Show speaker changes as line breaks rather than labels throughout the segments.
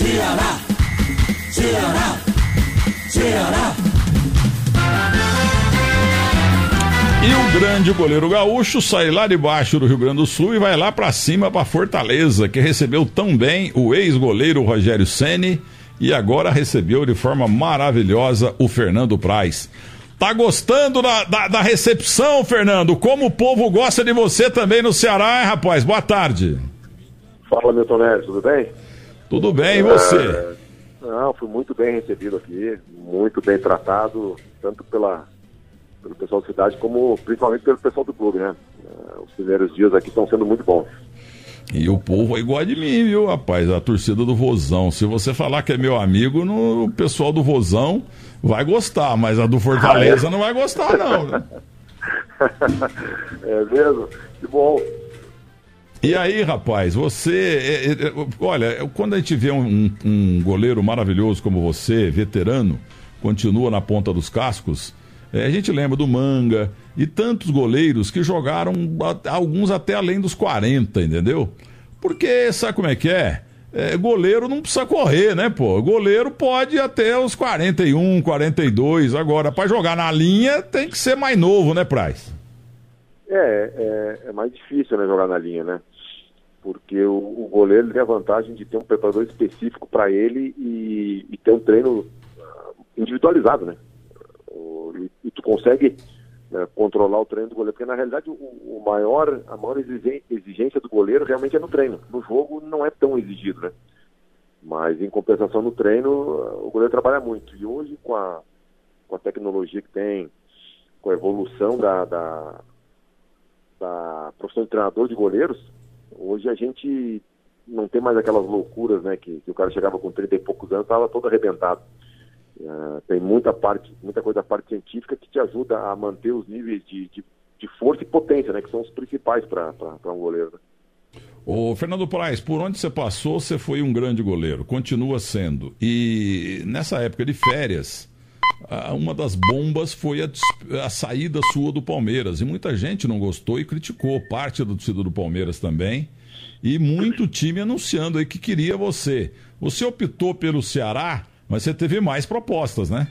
Ceará, Ceará, Ceará.
E o grande goleiro gaúcho sai lá de baixo do Rio Grande do Sul e vai lá para cima para Fortaleza, que recebeu tão bem o ex-goleiro Rogério Ceni e agora recebeu de forma maravilhosa o Fernando Praz. Tá gostando da, da, da, recepção, Fernando? Como o povo gosta de você também no Ceará, hein, rapaz? Boa tarde.
Fala, Milton Neves, tudo bem?
Tudo bem, e você? É...
Não, fui muito bem recebido aqui, muito bem tratado, tanto pela, pelo pessoal da cidade, como principalmente pelo pessoal do clube, né? É, os primeiros dias aqui estão sendo muito bons.
E o povo é igual de mim, viu, rapaz? A torcida do Vozão. Se você falar que é meu amigo, no, o pessoal do Vozão vai gostar, mas a do Fortaleza ah, é? não vai gostar, não.
É mesmo? Que bom.
E aí, rapaz, você. É, é, olha, quando a gente vê um, um, goleiro maravilhoso como você, veterano, continua na ponta dos cascos, é, a gente lembra do Manga e tantos goleiros que jogaram alguns até além dos 40, entendeu? Porque sabe como é que é? é goleiro não precisa correr, né, pô? Goleiro pode até os 41, 42. Agora, para jogar na linha, tem que ser mais novo, né, Praz?
É, é, é, mais difícil, né, jogar na linha, né? Porque o, o goleiro tem a vantagem de ter um preparador específico para ele e, e, ter um treino ah, individualizado, né? e, e tu consegue né, controlar o treino do goleiro, porque na realidade o, o, maior, a maior exigência do goleiro realmente é no treino. No jogo não é tão exigido, né? Mas em compensação no treino, o goleiro trabalha muito. E hoje com a, com a tecnologia que tem, com a evolução da, da, da profissão de treinador de goleiros, hoje a gente não tem mais aquelas loucuras, né? Que, que o cara chegava com 30 e poucos anos, estava todo arrebentado. Uh, tem muita parte, muita coisa da parte científica que te ajuda a manter os níveis de, de, de força e potência, né? Que são os principais para um goleiro. Né?
Ô, Fernando Praz, por onde você passou, você foi um grande goleiro, continua sendo. E nessa época de férias, uma das bombas foi a, a, saída sua do Palmeiras. E muita gente não gostou e criticou, parte da torcida do Palmeiras também. E muito time anunciando aí que queria você. Você optou pelo Ceará mas você teve mais propostas, né?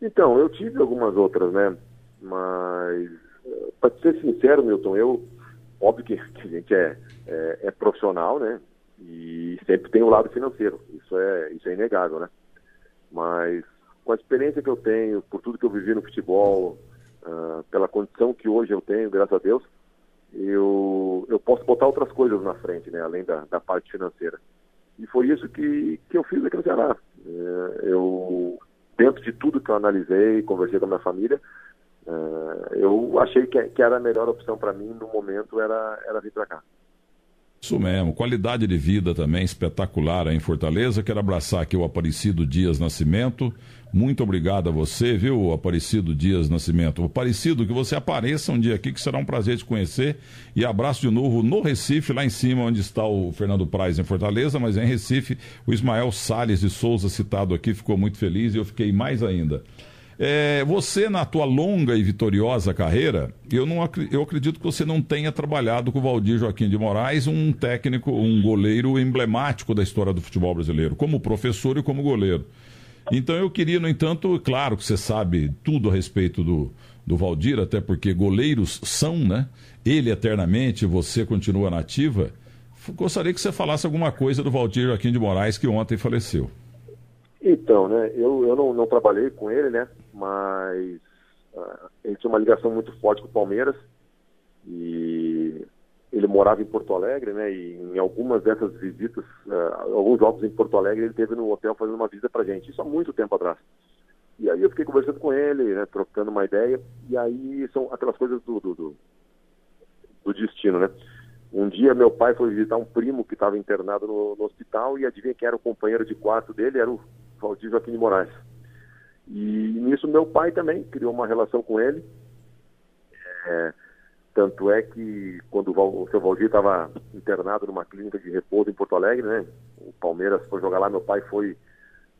Então, eu tive algumas outras, né? Mas, eh, para ser sincero, Milton, eu, óbvio que a gente é, é, é, profissional, né? E sempre tem o lado financeiro, isso é, isso é inegável, né? Mas, com a experiência que eu tenho, por tudo que eu vivi no futebol, uh, pela condição que hoje eu tenho, graças a Deus, eu, eu posso botar outras coisas na frente, né? Além da, da parte financeira. E foi isso que, que eu fiz aqui no Ceará. É, eu, dentro de tudo que eu analisei, conversei com a minha família, é, eu achei que, que era a melhor opção para mim no momento era, era vir para cá.
Isso mesmo, qualidade de vida também espetacular aí em Fortaleza. Quero abraçar aqui o Aparecido Dias Nascimento. Muito obrigado a você, viu, Aparecido Dias Nascimento. Aparecido, que você apareça um dia aqui, que será um prazer te conhecer. E abraço de novo no Recife, lá em cima, onde está o Fernando Praz em Fortaleza, mas em Recife, o Ismael Salles de Souza, citado aqui, ficou muito feliz e eu fiquei mais ainda. É, você, na tua longa e vitoriosa carreira, eu, não, eu acredito que você não tenha trabalhado com o Valdir Joaquim de Moraes, um técnico, um goleiro emblemático da história do futebol brasileiro, como professor e como goleiro. Então eu queria, no entanto, claro que você sabe tudo a respeito do, do Valdir, até porque goleiros são, né? Ele eternamente, você continua nativa. Gostaria que você falasse alguma coisa do Valdir Joaquim de Moraes, que ontem faleceu.
Então, né, eu, eu não, não trabalhei com ele, né, mas uh, ele tinha uma ligação muito forte com o Palmeiras e ele morava em Porto Alegre, né, e em algumas dessas visitas, uh, alguns jogos em Porto Alegre, ele teve no hotel fazendo uma visita pra gente, isso há muito tempo atrás. E aí eu fiquei conversando com ele, né, trocando uma ideia, e aí são aquelas coisas do, do, do, do destino, né. Um dia meu pai foi visitar um primo que estava internado no, no, hospital e adivinha quem era o companheiro de quarto dele? Era o Valdir Joaquim de Moraes. E nisso meu pai também criou uma relação com ele. É, tanto é que quando o, o seu Valdir estava internado numa clínica de repouso em Porto Alegre, né? O Palmeiras foi jogar lá, meu pai foi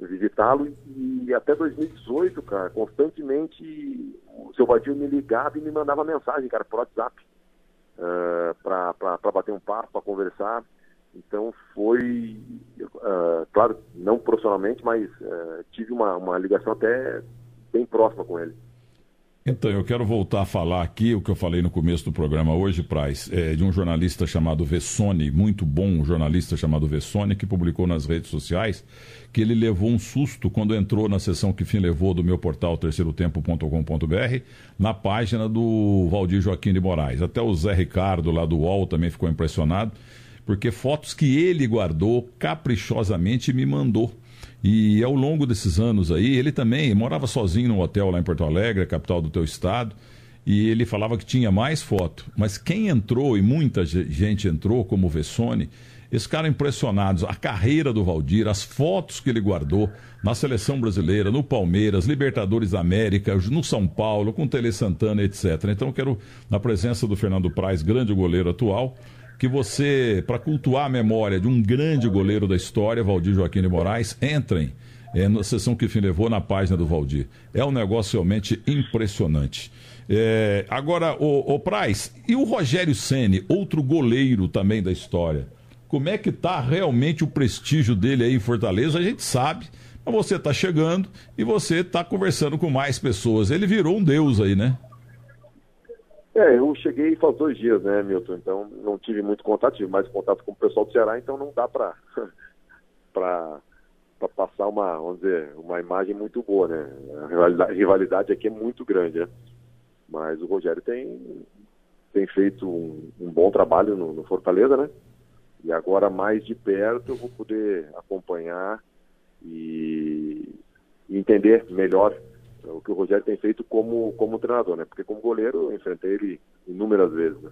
visitá-lo e até 2018, cara, constantemente o seu Valdir me ligava e me mandava mensagem, cara, por WhatsApp, uh, para bater um papo, para conversar. Então foi uh, profissionalmente, mas é, tive uma, uma ligação até bem próxima com ele.
Então, eu quero voltar a falar aqui o que eu falei no começo do programa hoje, Praz, é, de um jornalista chamado Vessone, muito bom um jornalista chamado Vessone, que publicou nas redes sociais que ele levou um susto quando entrou na sessão que fim levou do meu portal terceirotempo.com.br, na página do Valdir Joaquim de Moraes. Até o Zé Ricardo, lá do UOL, também ficou impressionado, porque fotos que ele guardou caprichosamente me mandou. E ao longo desses anos aí, ele também morava sozinho num hotel lá em Porto Alegre, a capital do teu estado, e ele falava que tinha mais foto. Mas quem entrou, e muita gente entrou, como o Vessone, eles ficaram impressionados. A carreira do Valdir, as fotos que ele guardou na seleção brasileira, no Palmeiras, Libertadores da América, no São Paulo, com Tele Santana, etc. Então, quero, na presença do Fernando Praz, grande goleiro atual, que você, para cultuar a memória de um grande goleiro da história, Valdir Joaquim de Moraes, entrem é, na sessão que levou na página do Valdir. É um negócio realmente impressionante. É, agora, o, o Praz, e o Rogério Ceni, outro goleiro também da história? Como é que está realmente o prestígio dele aí em Fortaleza? A gente sabe, mas você está chegando e você está conversando com mais pessoas. Ele virou um deus aí, né?
É, eu cheguei faz dois dias, né, Milton? Então não tive muito contato, tive mais contato com o pessoal do Ceará, então não dá para para passar uma, vamos dizer, uma imagem muito boa, né? A rivalidade, rivalidade aqui é muito grande, né? Mas o Rogério tem, tem feito um, um bom trabalho no, no, Fortaleza, né? E agora mais de perto eu vou poder acompanhar e entender melhor o que o Rogério tem feito como, como treinador, né? Porque como goleiro eu enfrentei ele inúmeras vezes, né?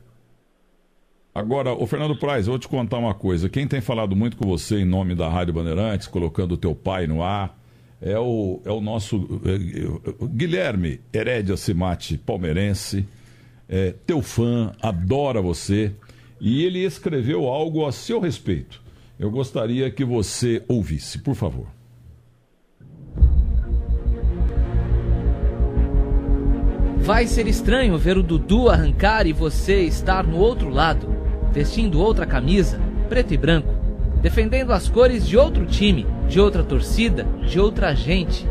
Agora, o Fernando Praz, eu vou te contar uma coisa. Quem tem falado muito com você em nome da Rádio Bandeirantes, colocando o teu pai no ar, é o, é o nosso é, Guilherme Herédia Simati, palmeirense, é, teu fã, adora você, e ele escreveu algo a seu respeito. Eu gostaria que você ouvisse, por favor.
Vai ser estranho ver o Dudu arrancar e você estar no outro lado, vestindo outra camisa, preto e branco, defendendo as cores de outro time, de outra torcida, de outra gente.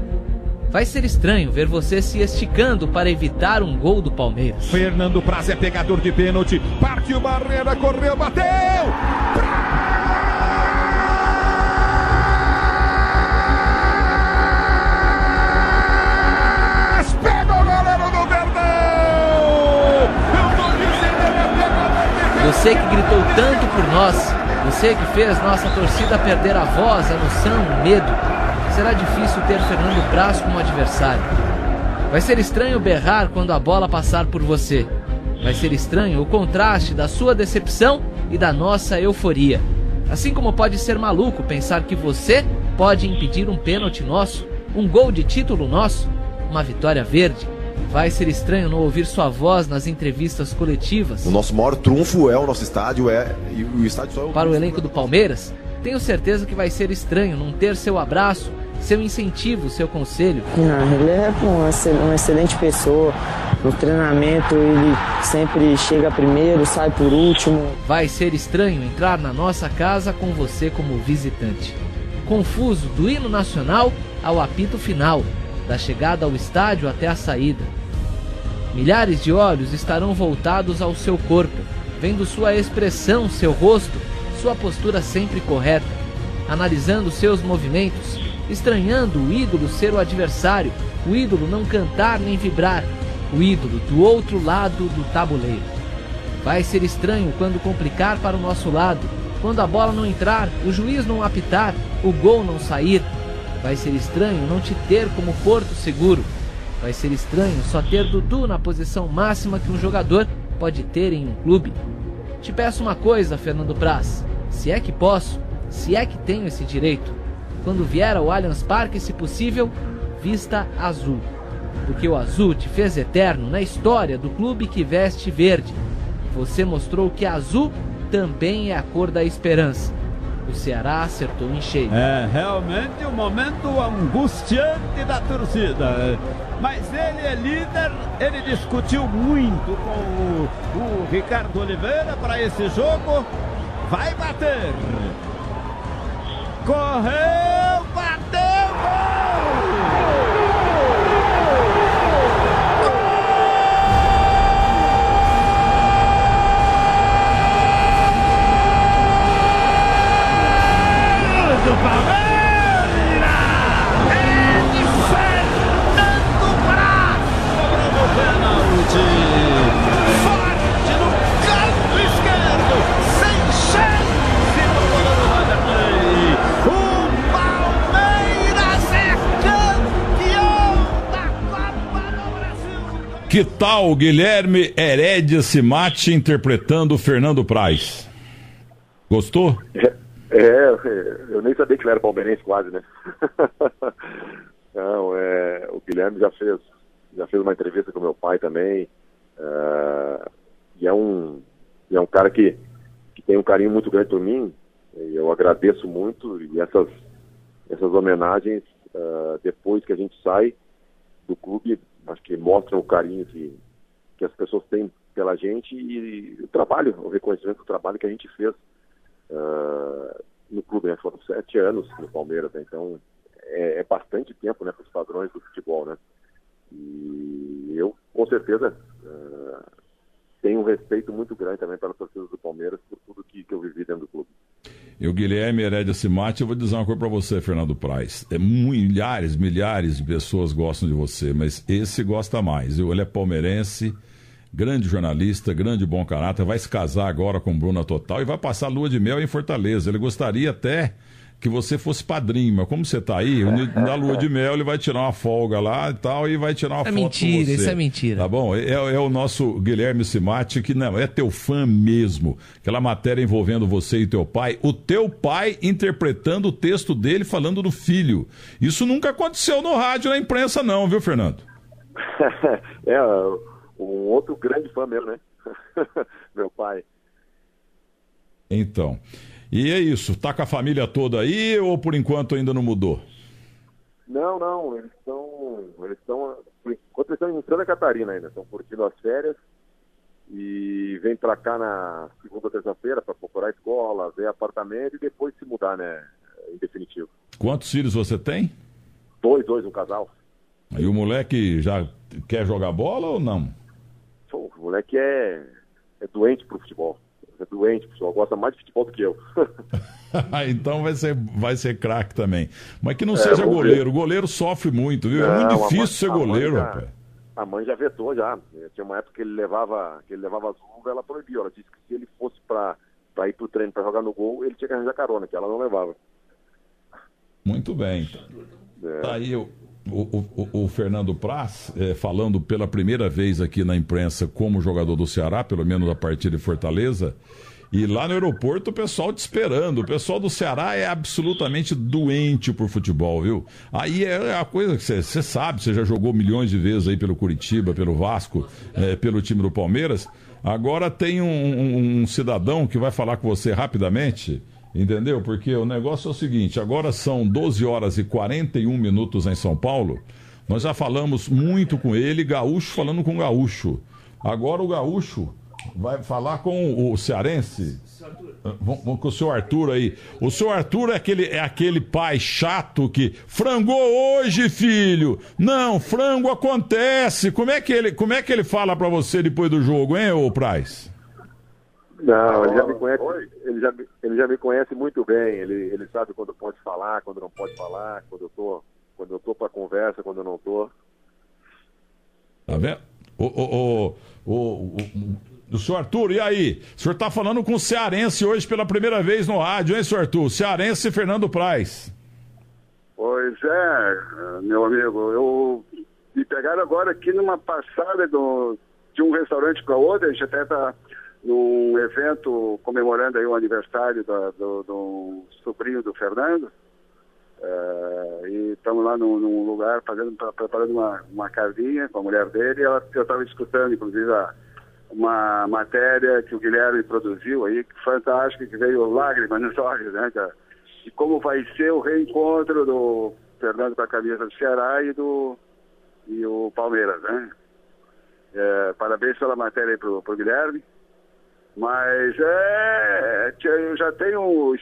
Vai ser estranho ver você se esticando para evitar um gol do Palmeiras.
Fernando Praz é pegador de pênalti, partiu barreira, correu, bateu!
Você que gritou tanto por nós, você que fez nossa torcida perder a voz, a noção, o medo, será difícil ter Fernando Braz como adversário. Vai ser estranho berrar quando a bola passar por você. Vai ser estranho o contraste da sua decepção e da nossa euforia. Assim como pode ser maluco pensar que você pode impedir um pênalti nosso, um gol de título nosso, uma vitória verde. Vai ser estranho não ouvir sua voz nas entrevistas coletivas.
O nosso maior trunfo é o nosso estádio, é e o estádio só é o
Para o elenco do Palmeiras, tenho certeza que vai ser estranho não ter seu abraço, seu incentivo, seu conselho.
Não, ele é uma excelente pessoa. No treinamento ele sempre chega primeiro, sai por último.
Vai ser estranho entrar na nossa casa com você como visitante. Confuso do hino nacional ao apito final, da chegada ao estádio até a saída. Milhares de olhos estarão voltados ao seu corpo, vendo sua expressão, seu rosto, sua postura sempre correta, analisando seus movimentos, estranhando o ídolo ser o adversário, o ídolo não cantar nem vibrar, o ídolo do outro lado do tabuleiro. Vai ser estranho quando complicar para o nosso lado, quando a bola não entrar, o juiz não apitar, o gol não sair. Vai ser estranho não te ter como porto seguro, Vai ser estranho só ter Dudu na posição máxima que um jogador pode ter em um clube. Te peço uma coisa, Fernando Praz, se é que posso, se é que tenho esse direito. Quando vier ao Allianz Parque, se possível, vista azul. Porque o azul te fez eterno na história do clube que veste verde. Você mostrou que azul também é a cor da esperança. O Ceará acertou em cheio.
É realmente um momento angustiante da torcida. Mas ele é líder, ele discutiu muito com o, o Ricardo Oliveira para esse jogo. Vai bater. Correu,
Tal Guilherme Herédia Simati interpretando Fernando Praz? Gostou?
É, é, eu nem sabia que ele era palmeirense quase, né? Não, é, o Guilherme já fez, já fez uma entrevista com meu pai também. Uh, e é um, é um cara que, que tem um carinho muito grande por mim. E eu agradeço muito. E essas, essas homenagens, uh, depois que a gente sai do clube, acho que mostram o carinho que, que as pessoas têm pela gente e, o trabalho, o reconhecimento do trabalho que a gente fez uh, no clube. Né? Foram sete anos no Palmeiras, né? então é, é, bastante tempo né, para os padrões do futebol. Né? E eu, com certeza, uh, tenho um respeito muito grande também pela torcida do Palmeiras por tudo que, que eu vivi dentro do clube.
E o Guilherme Herédia Simati, eu vou dizer uma coisa para você, Fernando Praz. É, milhares, milhares de pessoas gostam de você, mas esse gosta mais. Ele é palmeirense, grande jornalista, grande bom caráter, vai se casar agora com Bruna Total e vai passar lua de mel em Fortaleza. Ele gostaria até que você fosse padrinho, mas como você está aí, na lua de mel ele vai tirar uma folga lá e tal e vai tirar uma
é
foto
mentira,
com você.
Isso é mentira,
Tá bom? É, é, o nosso Guilherme Simati, que não, é teu fã mesmo. Aquela matéria envolvendo você e teu pai, o teu pai interpretando o texto dele falando do filho. Isso nunca aconteceu no rádio, na imprensa não, viu, Fernando?
é, um outro grande fã mesmo, né? Meu pai.
Então, e é isso, tá com a família toda aí ou por enquanto ainda não mudou?
Não, não, eles estão. Eles estão. Por enquanto eles estão em Santa Catarina ainda, estão curtindo as férias e vem para cá na segunda terça-feira para procurar escola, ver apartamento e depois se mudar, né? Em definitivo.
Quantos filhos você tem?
Dois, dois, um casal.
E o moleque já quer jogar bola ou não?
Pô, o moleque é, é doente pro futebol é doente, pessoal, gosta mais de futebol do que eu.
então vai ser, vai ser craque também. Mas que não é, seja goleiro. O goleiro sofre muito, viu? Não, é muito difícil mãe, ser goleiro,
já,
rapaz.
A mãe já vetou já. Tinha uma época que ele levava, que ele levava as luvas, ela proibiu. Ela disse que se ele fosse para para ir pro treino para jogar no gol, ele tinha que arranjar carona, que ela não levava.
Muito bem. É. Tá aí o, o, o, o Fernando Praz é, falando pela primeira vez aqui na imprensa como jogador do Ceará, pelo menos a partir de Fortaleza. E lá no aeroporto o pessoal te esperando. O pessoal do Ceará é absolutamente doente por futebol, viu? Aí é a coisa que você sabe, você já jogou milhões de vezes aí pelo Curitiba, pelo Vasco, é, pelo time do Palmeiras. Agora tem um, um, um cidadão que vai falar com você rapidamente Entendeu? Porque o negócio é o seguinte: agora são 12 horas e 41 minutos em São Paulo. Nós já falamos muito com ele, gaúcho falando com gaúcho. Agora o gaúcho vai falar com o cearense. Com o senhor Arthur aí. O senhor Arthur é aquele, é aquele pai chato que frangou hoje, filho. Não, frango acontece. Como é que ele, como é que ele fala para você depois do jogo, hein, ô Praz?
Não, ele já me conhece, ele já, ele já me conhece muito bem. Ele, ele sabe quando pode falar, quando não pode falar, quando eu tô, quando eu tô para conversa, quando eu não tô.
Tá vendo? O, o, o, o, o, senhor Arthur, e aí? O senhor tá falando com o cearense hoje pela primeira vez no rádio, hein, senhor Arthur? Cearense Fernando Praz.
Pois é, meu amigo, eu me pegaram agora aqui numa passada do, de um restaurante para outro, a gente até tá num evento comemorando aí o aniversário da, do, do, sobrinho do Fernando. Uh, e estamos lá num, num, lugar fazendo, preparando uma, uma carninha com a mulher dele. Ela, eu estava escutando, inclusive, a, uma matéria que o Guilherme produziu aí, que fantástica, que veio lágrimas nos olhos, né? De como vai ser o reencontro do Fernando com a camisa do Ceará e do e o Palmeiras, né? É, parabéns pela matéria aí pro, pro Guilherme. Mas é, eu já tenho,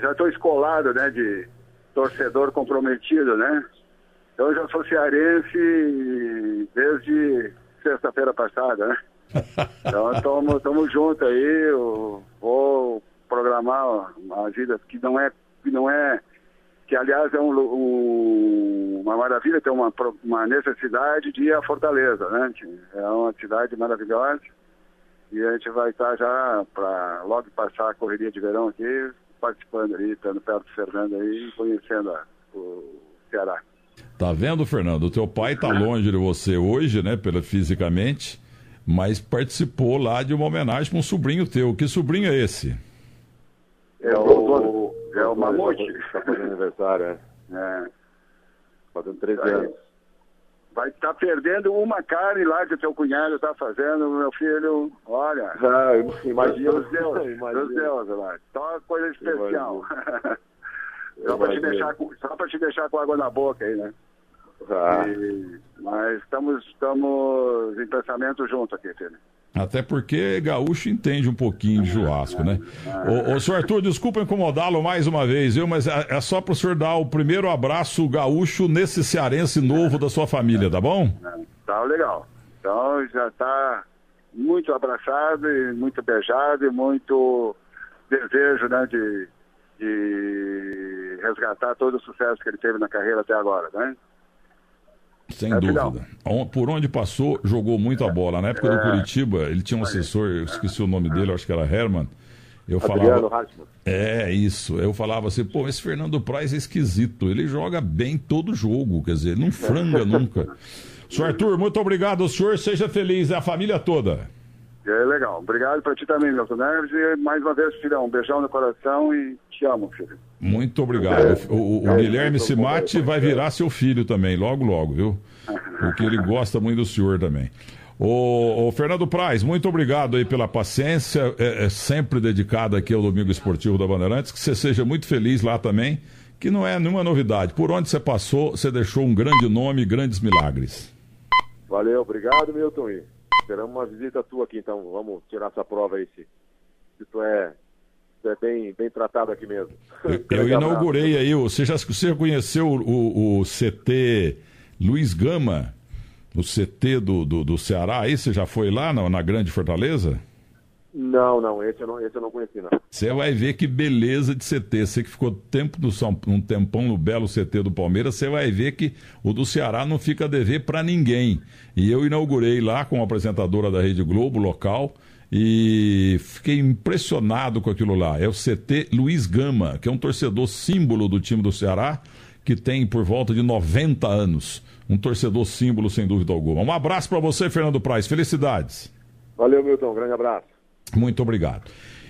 já estou escolado, né, de torcedor comprometido, né? Eu já sou cearense desde sexta-feira passada, né? Então estamos juntos aí, eu vou programar uma vida que não é, que não é, que aliás é um, um, uma maravilha, tem uma, uma necessidade de ir à Fortaleza, né? É uma cidade maravilhosa e a gente vai estar já para logo passar a correria de verão aqui, participando ali, estando perto do Fernando aí, conhecendo a, o Ceará.
Tá vendo, Fernando? O teu pai tá longe de você hoje, né, pela, fisicamente, mas participou lá de uma homenagem para um sobrinho teu. Que sobrinho é esse?
É o, é o Mamute.
Está fazendo aniversário, é.
É.
Fazendo 13
Aí.
anos.
Vai estar perdendo uma carne lá que o teu cunhado está fazendo, meu filho. Olha.
Ah, imagina.
Dos deuses, dos deuses lá. Só uma coisa especial. só para te, deixar só pra te deixar com água na boca aí, né?
Ah,
E- mas estamos, estamos em pensamento junto aqui, filho.
Até porque gaúcho entende um pouquinho de churrasco, né? Ô, ô, senhor Arthur, desculpa incomodá-lo mais uma vez, viu? Mas é, é só para o senhor dar o primeiro abraço gaúcho nesse cearense novo da sua família, tá bom?
Tá legal. Então já está muito abraçado e muito beijado e muito desejo né, de, de resgatar todo o sucesso que ele teve na carreira até agora, né?
Sem
É,
dúvida.
final.
Por onde passou, jogou muita bola. Na época do
É.
Curitiba, ele tinha um assessor, eu esqueci o nome dele, acho que era Herman. Eu
Adriano
falava.
Hartmann.
É, isso. Eu falava assim, pô, esse Fernando Praz é esquisito. Ele joga bem todo jogo, quer dizer, não franga nunca. Senhor Arthur, muito obrigado. O senhor seja feliz, é a família toda.
É legal. Obrigado para ti também, Milton Neves. E mais uma vez, filhão, um beijão no coração e te amo, filho.
Muito obrigado. O, o- o Guilherme Simati vai virar seu filho também, logo, logo, viu? Porque ele gosta muito do senhor também. Ô, ô, Fernando Praz, muito obrigado aí pela paciência, é, é sempre dedicado aqui ao Domingo Esportivo da Bandeirantes, que você seja muito feliz lá também, que não é nenhuma novidade. Por onde você passou, você deixou um grande nome, grandes milagres.
Valeu, obrigado, Milton. E esperamos uma visita tua aqui, então. Vamos tirar essa prova aí, se, se tu é, é bem, bem tratado aqui mesmo.
Eu, inaugurei aí, você já você conheceu o, o- o CT Luiz Gama, o CT do, do, do Ceará, aí você já foi lá na, na Grande Fortaleza?
Não, não, esse eu não, esse eu não conheci, não.
Você vai ver que beleza de CT. Você que ficou tempo no São, um tempão no belo CT do Palmeiras, você vai ver que o do Ceará não fica a dever para ninguém. E eu inaugurei lá com a apresentadora da Rede Globo local e fiquei impressionado com aquilo lá. É o CT Luiz Gama, que é um torcedor símbolo do time do Ceará, que tem por volta de 90 anos. Um torcedor símbolo, sem dúvida alguma. Um abraço para você, Fernando Praz. Felicidades.
Valeu, Milton. Grande abraço.
Muito obrigado.